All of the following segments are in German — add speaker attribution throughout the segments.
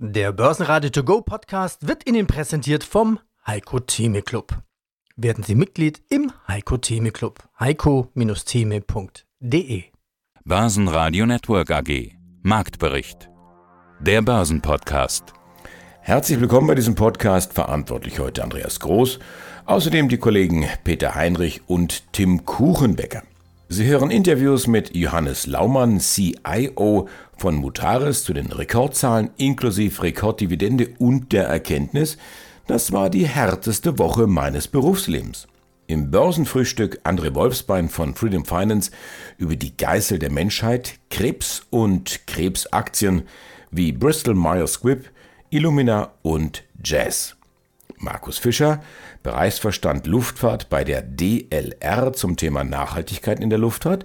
Speaker 1: Der Börsenradio To Go Podcast wird Ihnen präsentiert vom Heiko Theme Club. Werden Sie Mitglied im Heiko Theme Club. heiko-theme.de
Speaker 2: Börsenradio Network AG Marktbericht. Der Börsenpodcast.
Speaker 3: Herzlich willkommen bei diesem Podcast. Verantwortlich heute Andreas Groß. Außerdem die Kollegen Peter Heinrich und Tim Kuchenbecker. Sie hören Interviews mit Johannes Laumann, CIO von Mutaris zu den Rekordzahlen inklusive Rekorddividende und der Erkenntnis, das war die härteste Woche meines Berufslebens. Im Börsenfrühstück André Wolfsbein von Freedom Finance über die Geißel der Menschheit, Krebs und Krebsaktien wie Bristol Myers Squibb, Illumina und Jazz. Markus Fischer, Bereichsverstand Luftfahrt bei der DLR zum Thema Nachhaltigkeit in der Luftfahrt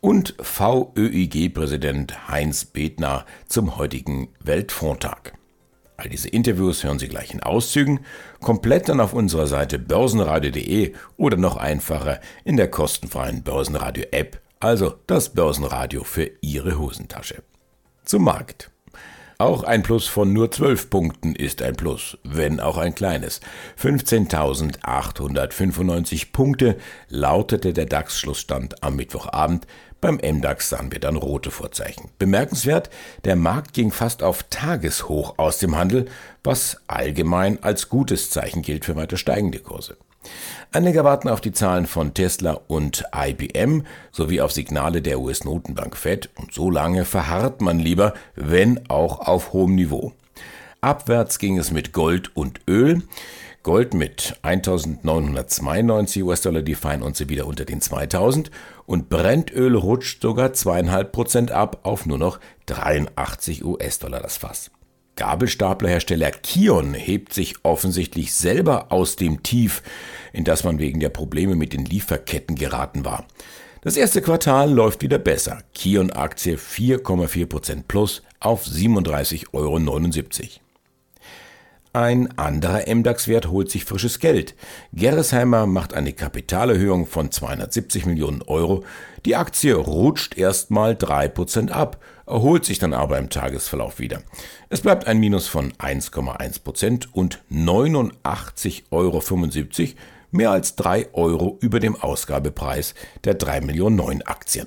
Speaker 3: und VÖIG-Präsident Heinz Bethner zum heutigen Weltfrontag. All diese Interviews hören Sie gleich in Auszügen, komplett dann auf unserer Seite börsenradio.de oder noch einfacher in der kostenfreien Börsenradio-App, also das Börsenradio für Ihre Hosentasche. Zum Markt. Auch ein Plus von nur 12 Punkten ist ein Plus, wenn auch ein kleines. 15.895 Punkte lautete der DAX-Schlussstand am Mittwochabend. Beim MDAX sahen wir dann rote Vorzeichen. Bemerkenswert, der Markt ging fast auf Tageshoch aus dem Handel, was allgemein als gutes Zeichen gilt für weiter steigende Kurse. Anleger warten auf die Zahlen von Tesla und IBM sowie auf Signale der US-Notenbank Fed und so lange verharrt man lieber, wenn auch auf hohem Niveau. Abwärts ging es mit Gold und Öl. Gold mit 1992 US-Dollar die Feinunze wieder unter den 2000 und Brennöl rutscht sogar zweieinhalb Prozent ab auf nur noch 83 US-Dollar das Fass. Gabelstaplerhersteller Kion hebt sich offensichtlich selber aus dem Tief, in das man wegen der Probleme mit den Lieferketten geraten war. Das erste Quartal läuft wieder besser. Kion-Aktie 4,4% plus auf 37,79 Euro. Ein anderer MDAX-Wert holt sich frisches Geld. Gerresheimer macht eine Kapitalerhöhung von 270 Millionen Euro. Die Aktie rutscht erstmal 3% ab, erholt sich dann aber im Tagesverlauf wieder. Es bleibt ein Minus von 1,1% und 89,75 Euro, mehr als 3 Euro über dem Ausgabepreis der 3 Millionen neuen Aktien.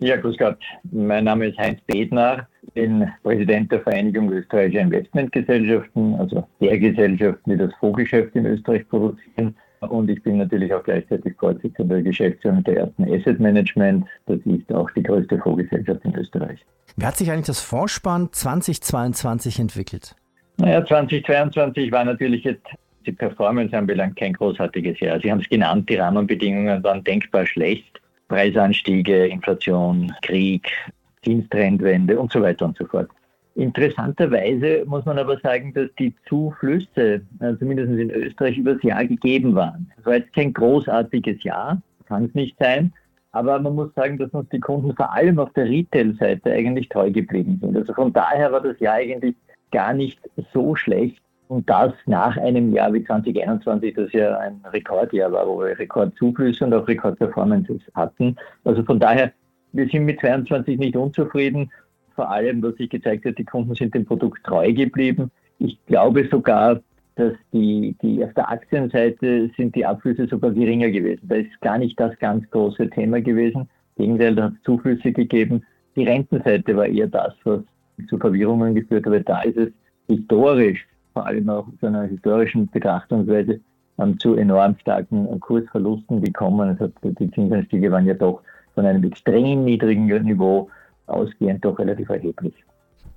Speaker 4: Ja, grüß Gott. Mein Name ist Heinz Bednar, bin Präsident der Vereinigung österreichischer Investmentgesellschaften, also der Gesellschaften, die das Fondsgeschäft in Österreich produzieren. Und ich bin natürlich auch gleichzeitig Vorsitzender der Geschäftsführung der ersten Asset Management. Das ist auch die größte Fondsgesellschaft in Österreich.
Speaker 1: Wie hat sich eigentlich das Vorspann 2022 entwickelt?
Speaker 4: Naja, 2022 war natürlich jetzt die Performance anbelangt kein großartiges Jahr. Sie haben es genannt, die Rahmenbedingungen waren denkbar schlecht. Preisanstiege, Inflation, Krieg, Zinstrendwende und so weiter und so fort. Interessanterweise muss man aber sagen, dass die Zuflüsse, zumindest in Österreich, übers Jahr gegeben waren. Es war jetzt kein großartiges Jahr, kann es nicht sein, aber man muss sagen, dass uns die Kunden vor allem auf der Retail-Seite eigentlich treu geblieben sind. Also von daher war das Jahr eigentlich gar nicht so schlecht. Und das nach einem Jahr wie 2021, das ja ein Rekordjahr war, wo wir Rekordzuflüsse und auch Rekordperformances hatten. Also von daher, wir sind mit 22 nicht unzufrieden. Vor allem, was sich gezeigt hat, die Kunden sind dem Produkt treu geblieben. Ich glaube sogar, dass die, die auf der Aktienseite sind die Abflüsse sogar geringer gewesen. Da ist gar nicht das ganz große Thema gewesen. Gegenteil, da hat es Zuflüsse gegeben. Die Rentenseite war eher das, was zu Verwirrungen geführt hat. Da ist es historisch vor allem auch zu einer historischen Betrachtungsweise zu enorm starken Kursverlusten gekommen. Also die Zinsanstiege waren ja doch von einem extrem niedrigen Niveau ausgehend doch relativ erheblich.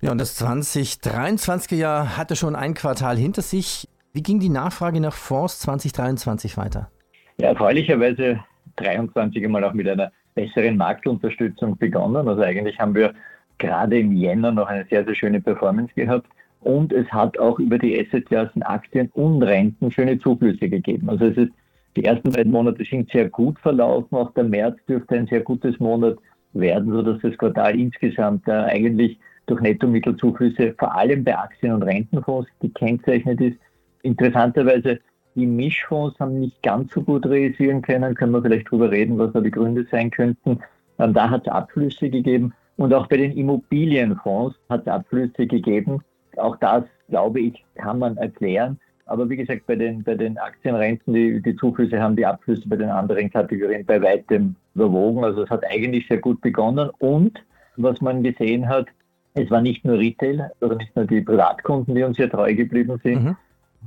Speaker 1: Ja, und das 2023er Jahr hatte schon ein Quartal hinter sich. Wie ging die Nachfrage nach Fonds 2023 weiter?
Speaker 4: Ja, erfreulicherweise 23 einmal auch mit einer besseren Marktunterstützung begonnen. Also eigentlich haben wir gerade im Jänner noch eine sehr, sehr schöne Performance gehabt und es hat auch über die Assetklassen Aktien und Renten schöne Zuflüsse gegeben. Also es ist, die ersten beiden Monate sind sehr gut verlaufen, auch der März dürfte ein sehr gutes Monat werden, sodass das Quartal insgesamt äh, eigentlich durch Nettomittelzuflüsse vor allem bei Aktien- und Rentenfonds gekennzeichnet ist. Interessanterweise, die Mischfonds haben nicht ganz so gut realisieren können, können wir vielleicht drüber reden, was da die Gründe sein könnten. Ähm, da hat es Abflüsse gegeben und auch bei den Immobilienfonds hat es Abflüsse gegeben auch das, glaube ich, kann man erklären. Aber wie gesagt, bei den, bei den Aktienrenten, die, die Zuflüsse haben die Abflüsse bei den anderen Kategorien bei weitem überwogen. Also es hat eigentlich sehr gut begonnen. Und was man gesehen hat, es war nicht nur Retail oder nicht nur die Privatkunden, die uns sehr treu geblieben sind mhm.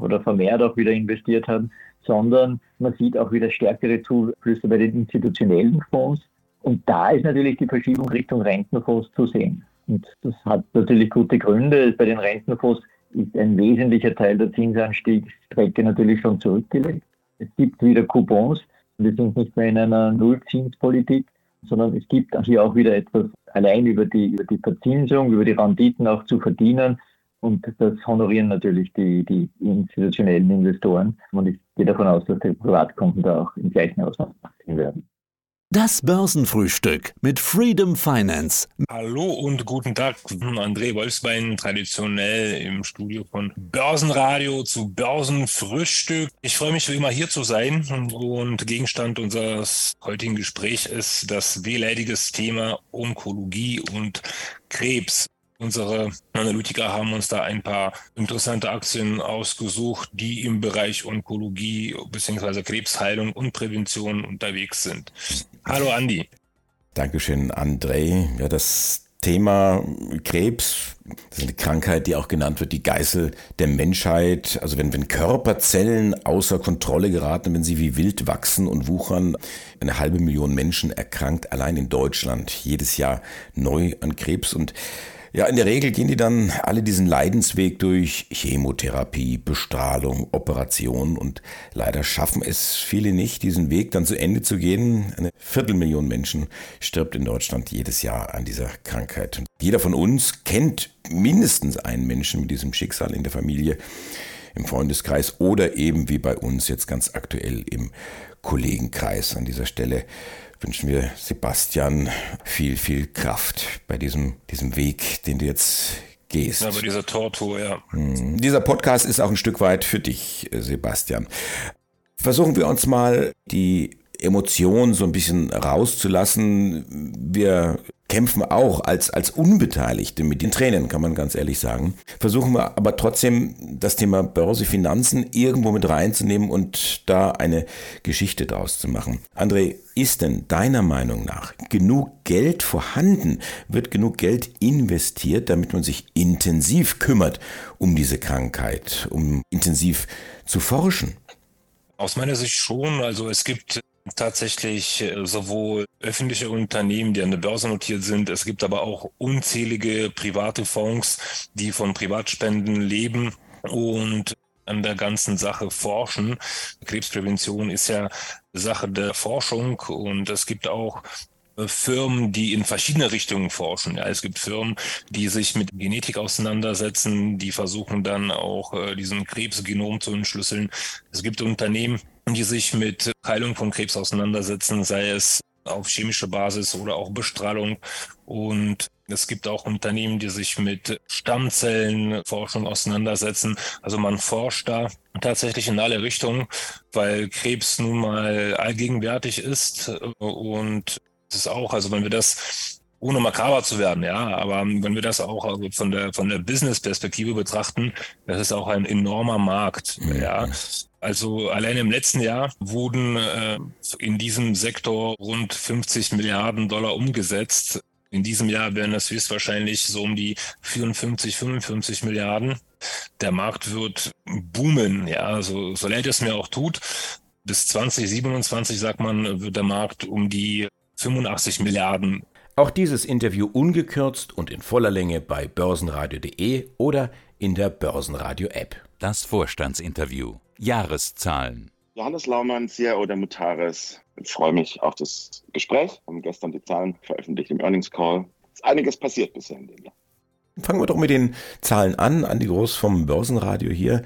Speaker 4: oder vermehrt auch wieder investiert haben, sondern man sieht auch wieder stärkere Zuflüsse bei den institutionellen Fonds. Und da ist natürlich die Verschiebung Richtung Rentenfonds zu sehen. Und das hat natürlich gute Gründe. Bei den Rentenfonds ist ein wesentlicher Teil der Zinsanstiegsstrecke natürlich schon zurückgelegt. Es gibt wieder Coupons. Wir sind nicht mehr in einer Nullzinspolitik, sondern es gibt hier auch wieder etwas allein über die, über die Verzinsung, über die Renditen auch zu verdienen. Und das honorieren natürlich die, die institutionellen Investoren. Und ich gehe davon aus, dass die Privatkunden da auch im gleichen Ausmaß machen werden.
Speaker 5: Das Börsenfrühstück mit Freedom Finance.
Speaker 6: Hallo und guten Tag, André Wolfsbein, traditionell im Studio von Börsenradio zu Börsenfrühstück. Ich freue mich wie immer hier zu sein und Gegenstand unseres heutigen Gesprächs ist das wehleidiges Thema Onkologie und Krebs. Unsere Analytiker haben uns da ein paar interessante Aktien ausgesucht, die im Bereich Onkologie bzw. Krebsheilung und Prävention unterwegs sind. Hallo Andi.
Speaker 3: Dankeschön, André. Ja, das Thema Krebs, das ist eine Krankheit, die auch genannt wird, die Geißel der Menschheit. Also wenn, wenn Körperzellen außer Kontrolle geraten, wenn sie wie wild wachsen und wuchern, eine halbe Million Menschen erkrankt allein in Deutschland jedes Jahr neu an Krebs und ja, in der Regel gehen die dann alle diesen Leidensweg durch Chemotherapie, Bestrahlung, Operation und leider schaffen es viele nicht, diesen Weg dann zu Ende zu gehen. Eine Viertelmillion Menschen stirbt in Deutschland jedes Jahr an dieser Krankheit. Und jeder von uns kennt mindestens einen Menschen mit diesem Schicksal in der Familie, im Freundeskreis oder eben wie bei uns jetzt ganz aktuell im Kollegenkreis an dieser Stelle wünschen wir Sebastian viel, viel Kraft bei diesem, diesem Weg, den du jetzt gehst.
Speaker 6: Ja, bei dieser Tortur, ja.
Speaker 3: Mhm. Dieser Podcast ist auch ein Stück weit für dich, Sebastian. Versuchen wir uns mal die Emotionen so ein bisschen rauszulassen. Wir kämpfen auch als, als Unbeteiligte mit den Tränen, kann man ganz ehrlich sagen. Versuchen wir aber trotzdem das Thema Börse, Finanzen irgendwo mit reinzunehmen und da eine Geschichte draus zu machen. André, ist denn deiner Meinung nach genug Geld vorhanden? Wird genug Geld investiert, damit man sich intensiv kümmert um diese Krankheit, um intensiv zu forschen?
Speaker 6: Aus meiner Sicht schon. Also es gibt tatsächlich äh, sowohl öffentliche Unternehmen, die an der Börse notiert sind. Es gibt aber auch unzählige private Fonds, die von Privatspenden leben und an der ganzen Sache forschen. Krebsprävention ist ja Sache der Forschung und es gibt auch äh, Firmen, die in verschiedene Richtungen forschen. Ja, es gibt Firmen, die sich mit Genetik auseinandersetzen, die versuchen dann auch äh, diesen Krebsgenom zu entschlüsseln. Es gibt Unternehmen, die sich mit Heilung von Krebs auseinandersetzen, sei es auf chemische Basis oder auch Bestrahlung. Und es gibt auch Unternehmen, die sich mit Stammzellenforschung auseinandersetzen. Also man forscht da tatsächlich in alle Richtungen, weil Krebs nun mal allgegenwärtig ist. Und es ist auch, also wenn wir das ohne makaber zu werden, ja, aber wenn wir das auch also von der von der Business-Perspektive betrachten, das ist auch ein enormer Markt, mhm. ja. Also allein im letzten Jahr wurden äh, in diesem Sektor rund 50 Milliarden Dollar umgesetzt. In diesem Jahr werden das höchstwahrscheinlich so um die 54, 55 Milliarden. Der Markt wird boomen, ja, so, so leid es mir auch tut. Bis 2027, sagt man, wird der Markt um die 85 Milliarden.
Speaker 3: Auch dieses Interview ungekürzt und in voller Länge bei börsenradio.de oder in der Börsenradio-App.
Speaker 2: Das Vorstandsinterview. Jahreszahlen.
Speaker 7: Johannes Laumann, CIO der Mutares. Ich freue mich auf das Gespräch. Wir haben gestern die Zahlen veröffentlicht im Earnings Call. Es ist einiges passiert bisher in dem Jahr.
Speaker 3: Fangen wir doch mit den Zahlen an. Andi Groß vom Börsenradio hier.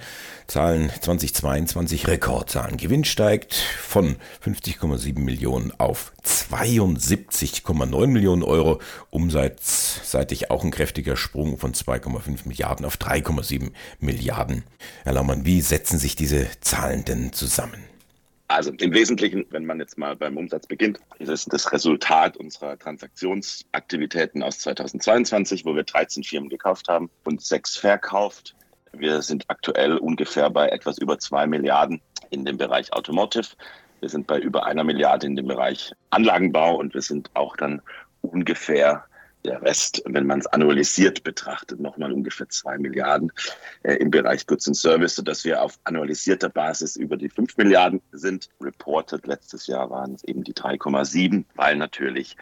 Speaker 3: Zahlen 2022, Rekordzahlen. Gewinn steigt von 50,7 Millionen auf 72,9 Millionen Euro. Umsatzseitig auch ein kräftiger Sprung von 2,5 Milliarden auf 3,7 Milliarden. Herr Laumann, wie setzen sich diese Zahlen denn zusammen?
Speaker 7: Also im Wesentlichen, wenn man jetzt mal beim Umsatz beginnt, ist es das Resultat unserer Transaktionsaktivitäten aus 2022, wo wir 13 Firmen gekauft haben und sechs verkauft. Wir sind aktuell ungefähr bei etwas über zwei Milliarden in dem Bereich Automotive. Wir sind bei über einer Milliarde in dem Bereich Anlagenbau und wir sind auch dann ungefähr der Rest, wenn man es annualisiert betrachtet, nochmal ungefähr zwei Milliarden äh, im Bereich Goods and Service, sodass wir auf annualisierter Basis über die fünf Milliarden sind. Reported letztes Jahr waren es eben die 3,7, weil natürlich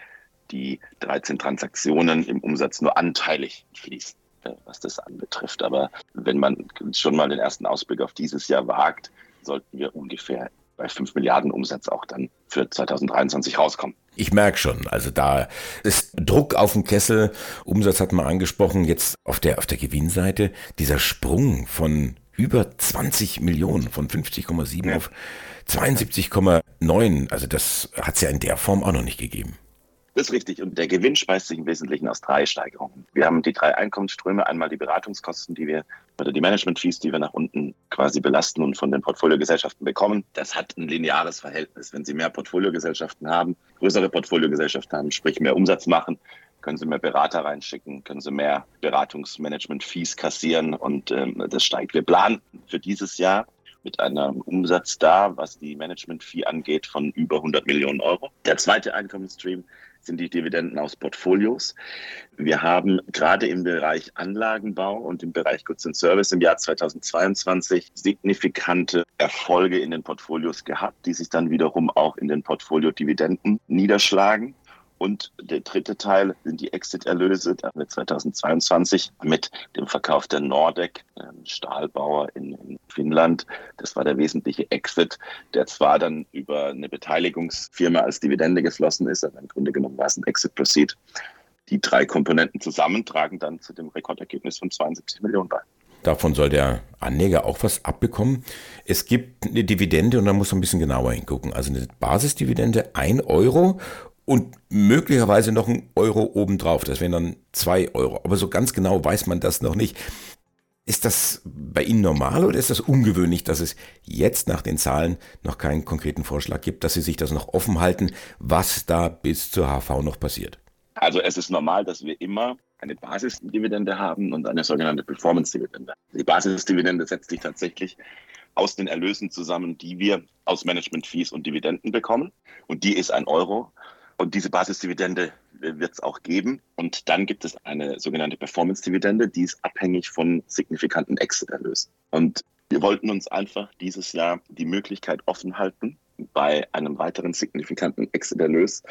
Speaker 7: die 13 Transaktionen im Umsatz nur anteilig fließen, äh, was das anbetrifft. Aber wenn man schon mal den ersten Ausblick auf dieses Jahr wagt, sollten wir ungefähr bei 5 Milliarden Umsatz auch dann für 2023 rauskommen.
Speaker 3: Ich merke schon, also da ist Druck auf dem Kessel, Umsatz hat man angesprochen, jetzt auf der, auf der Gewinnseite, dieser Sprung von über 20 Millionen, von 50,7 ja. auf 72,9, also das hat es ja in der Form auch noch nicht gegeben.
Speaker 7: Das ist richtig. Und der Gewinn speist sich im Wesentlichen aus drei Steigerungen. Wir haben die drei Einkommensströme. Einmal die Beratungskosten, die wir, oder die Management-Fees, die wir nach unten quasi belasten und von den Portfoliogesellschaften bekommen. Das hat ein lineares Verhältnis. Wenn Sie mehr Portfoliogesellschaften haben, größere Portfoliogesellschaften haben, sprich mehr Umsatz machen, können Sie mehr Berater reinschicken, können Sie mehr Beratungsmanagement-Fees kassieren und ähm, das steigt. Wir planen für dieses Jahr mit einem Umsatz da, was die Management-Fee angeht, von über 100 Millionen Euro. Der zweite Einkommensstream sind die Dividenden aus Portfolios. Wir haben gerade im Bereich Anlagenbau und im Bereich Goods and Service im Jahr 2022 signifikante Erfolge in den Portfolios gehabt, die sich dann wiederum auch in den Portfolio-Dividenden niederschlagen. Und der dritte Teil sind die Exit-Erlöse. Da haben wir 2022 mit dem Verkauf der Nordec, Stahlbauer in, in, Finnland. Das war der wesentliche Exit, der zwar dann über eine Beteiligungsfirma als Dividende geschlossen ist, aber im Grunde genommen war es ein Exit-Proceed. Die drei Komponenten zusammen tragen dann zu dem Rekordergebnis von 72 Millionen bei.
Speaker 3: Davon soll der Anleger auch was abbekommen. Es gibt eine Dividende und da muss man ein bisschen genauer hingucken. Also eine Basisdividende 1 Euro und möglicherweise noch ein Euro obendrauf. Das wären dann zwei Euro. Aber so ganz genau weiß man das noch nicht. Ist das bei Ihnen normal oder ist das ungewöhnlich, dass es jetzt nach den Zahlen noch keinen konkreten Vorschlag gibt, dass Sie sich das noch offen halten, was da bis zur HV noch passiert?
Speaker 7: Also es ist normal, dass wir immer eine Basisdividende haben und eine sogenannte Performance-Dividende. Die Basisdividende setzt sich tatsächlich aus den Erlösen zusammen, die wir aus Management-Fees und Dividenden bekommen. Und die ist ein Euro. Und diese Basisdividende wird es auch geben. Und dann gibt es eine sogenannte Performance-Dividende, die ist abhängig von signifikanten Exit-Erlösen. Und wir wollten uns einfach dieses Jahr die Möglichkeit offen halten, bei einem weiteren signifikanten Exit-Erlös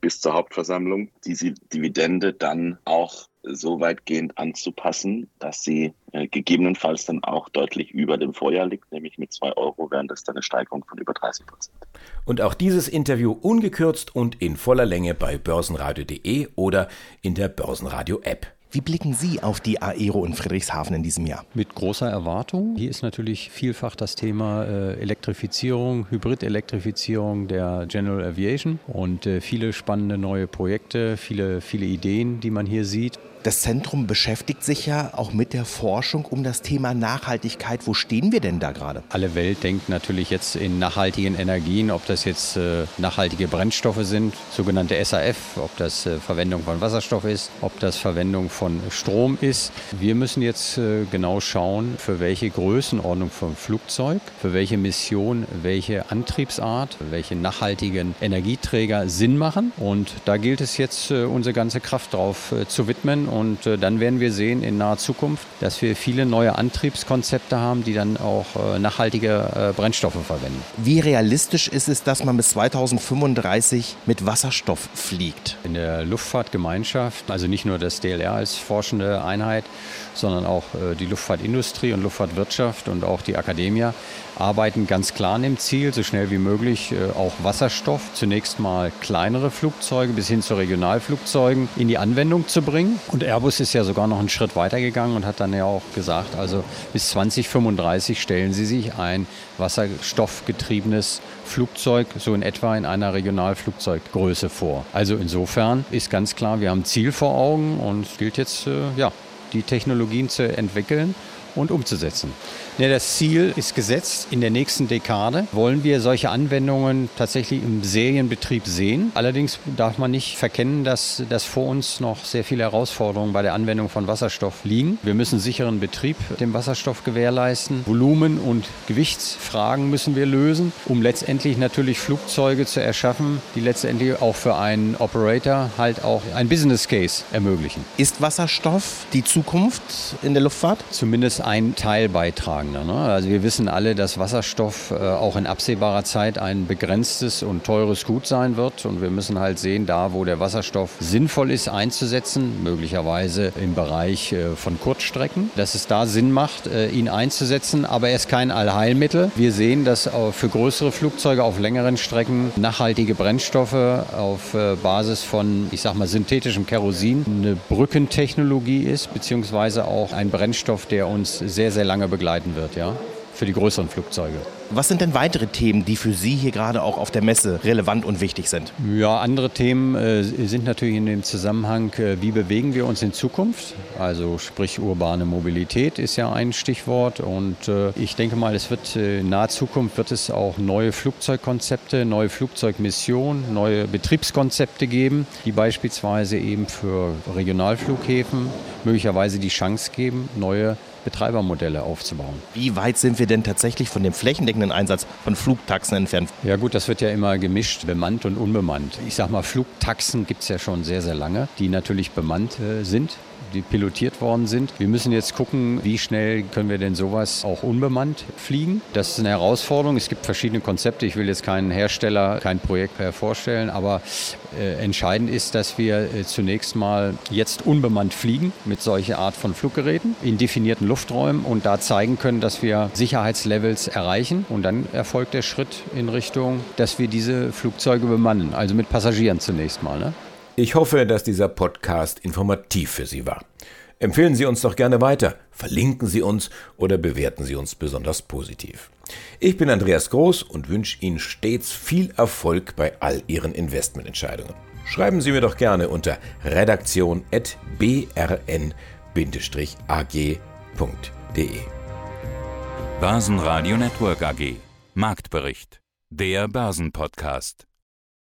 Speaker 7: bis zur Hauptversammlung diese Dividende dann auch so weitgehend anzupassen, dass sie äh, gegebenenfalls dann auch deutlich über dem Vorjahr liegt, nämlich mit 2 Euro wären das dann eine Steigerung von über 30 Prozent.
Speaker 3: Und auch dieses Interview ungekürzt und in voller Länge bei börsenradio.de oder in der Börsenradio-App.
Speaker 1: Wie blicken Sie auf die Aero in Friedrichshafen in diesem Jahr?
Speaker 8: Mit großer Erwartung. Hier ist natürlich vielfach das Thema äh, Elektrifizierung, Hybrid-Elektrifizierung der General Aviation und äh, viele spannende neue Projekte, viele, viele Ideen, die man hier sieht.
Speaker 1: Das Zentrum beschäftigt sich ja auch mit der Forschung um das Thema Nachhaltigkeit. Wo stehen wir denn da gerade?
Speaker 8: Alle Welt denkt natürlich jetzt in nachhaltigen Energien, ob das jetzt äh, nachhaltige Brennstoffe sind, sogenannte SAF, ob das äh, Verwendung von Wasserstoff ist, ob das Verwendung von Strom ist. Wir müssen jetzt äh, genau schauen, für welche Größenordnung vom Flugzeug, für welche Mission, welche Antriebsart, welche nachhaltigen Energieträger Sinn machen. Und da gilt es jetzt, unsere ganze Kraft drauf zu widmen und äh, dann werden wir sehen in naher Zukunft, dass wir viele neue Antriebskonzepte haben, die dann auch äh, nachhaltige äh, Brennstoffe verwenden.
Speaker 1: Wie realistisch ist es, dass man bis 2035 mit Wasserstoff fliegt?
Speaker 8: In der Luftfahrtgemeinschaft, also nicht nur das DLR als forschende Einheit, sondern auch die Luftfahrtindustrie und Luftfahrtwirtschaft und auch die Akademie arbeiten ganz klar an dem Ziel, so schnell wie möglich auch Wasserstoff, zunächst mal kleinere Flugzeuge bis hin zu Regionalflugzeugen in die Anwendung zu bringen. Und und Airbus ist ja sogar noch einen Schritt weiter gegangen und hat dann ja auch gesagt, also bis 2035 stellen sie sich ein wasserstoffgetriebenes Flugzeug so in etwa in einer Regionalflugzeuggröße vor. Also insofern ist ganz klar, wir haben ein Ziel vor Augen und es gilt jetzt, äh, ja, die Technologien zu entwickeln und umzusetzen. Ja, das Ziel ist gesetzt. In der nächsten Dekade wollen wir solche Anwendungen tatsächlich im Serienbetrieb sehen. Allerdings darf man nicht verkennen, dass, dass vor uns noch sehr viele Herausforderungen bei der Anwendung von Wasserstoff liegen. Wir müssen sicheren Betrieb dem Wasserstoff gewährleisten. Volumen- und Gewichtsfragen müssen wir lösen, um letztendlich natürlich Flugzeuge zu erschaffen, die letztendlich auch für einen Operator halt auch ein Business Case ermöglichen.
Speaker 9: Ist Wasserstoff die Zukunft in der Luftfahrt?
Speaker 8: Zumindest ein Teilbeitrag hervorragender. Ne? Also wir wissen alle, dass Wasserstoff äh, auch in absehbarer Zeit ein begrenztes und teures Gut sein wird. Und wir müssen halt sehen, da wo der Wasserstoff sinnvoll ist einzusetzen, möglicherweise im Bereich äh, von Kurzstrecken, dass es da Sinn macht, äh, ihn einzusetzen. Aber er ist kein Allheilmittel. Wir sehen, dass für größere Flugzeuge auf längeren Strecken nachhaltige Brennstoffe auf Basis von, ich sag mal, synthetischem Kerosin eine Brückentechnologie ist, beziehungsweise auch ein Brennstoff, der uns sehr, sehr lange begleiten wird, ja, für die größeren Flugzeuge.
Speaker 9: Was sind denn weitere Themen, die für Sie hier gerade auch auf der Messe relevant und wichtig sind?
Speaker 8: Ja, andere Themen äh, sind natürlich in dem Zusammenhang, äh, wie bewegen wir uns in Zukunft? Also sprich urbane Mobilität ist ja ein Stichwort und äh, ich denke mal, es wird äh, in naher Zukunft wird es auch neue Flugzeugkonzepte, neue Flugzeugmissionen, neue Betriebskonzepte geben, die beispielsweise eben für Regionalflughäfen möglicherweise die Chance geben, neue Betreibermodelle aufzubauen.
Speaker 9: Wie weit sind wir denn tatsächlich von dem flächendeckenden Einsatz von Flugtaxen entfernt?
Speaker 8: Ja gut, das wird ja immer gemischt, bemannt und unbemannt. Ich sag mal, Flugtaxen gibt es ja schon sehr, sehr lange, die natürlich bemannt äh, sind die pilotiert worden sind. Wir müssen jetzt gucken, wie schnell können wir denn sowas auch unbemannt fliegen. Das ist eine Herausforderung. Es gibt verschiedene Konzepte. Ich will jetzt keinen Hersteller, kein Projekt vorstellen, aber äh, entscheidend ist, dass wir äh, zunächst mal jetzt unbemannt fliegen mit solcher Art von Fluggeräten in definierten Lufträumen und da zeigen können, dass wir Sicherheitslevels erreichen. Und dann erfolgt der Schritt in Richtung, dass wir diese Flugzeuge bemannen, also mit Passagieren zunächst mal. Ne?
Speaker 3: Ich hoffe, dass dieser Podcast informativ für Sie war. Empfehlen Sie uns doch gerne weiter, verlinken Sie uns oder bewerten Sie uns besonders positiv. Ich bin Andreas Groß und wünsche Ihnen stets viel Erfolg bei all Ihren Investmententscheidungen. Schreiben Sie mir doch gerne unter redaktion.brn-ag.de.
Speaker 2: Börsenradio Network AG Marktbericht. Der Börsenpodcast.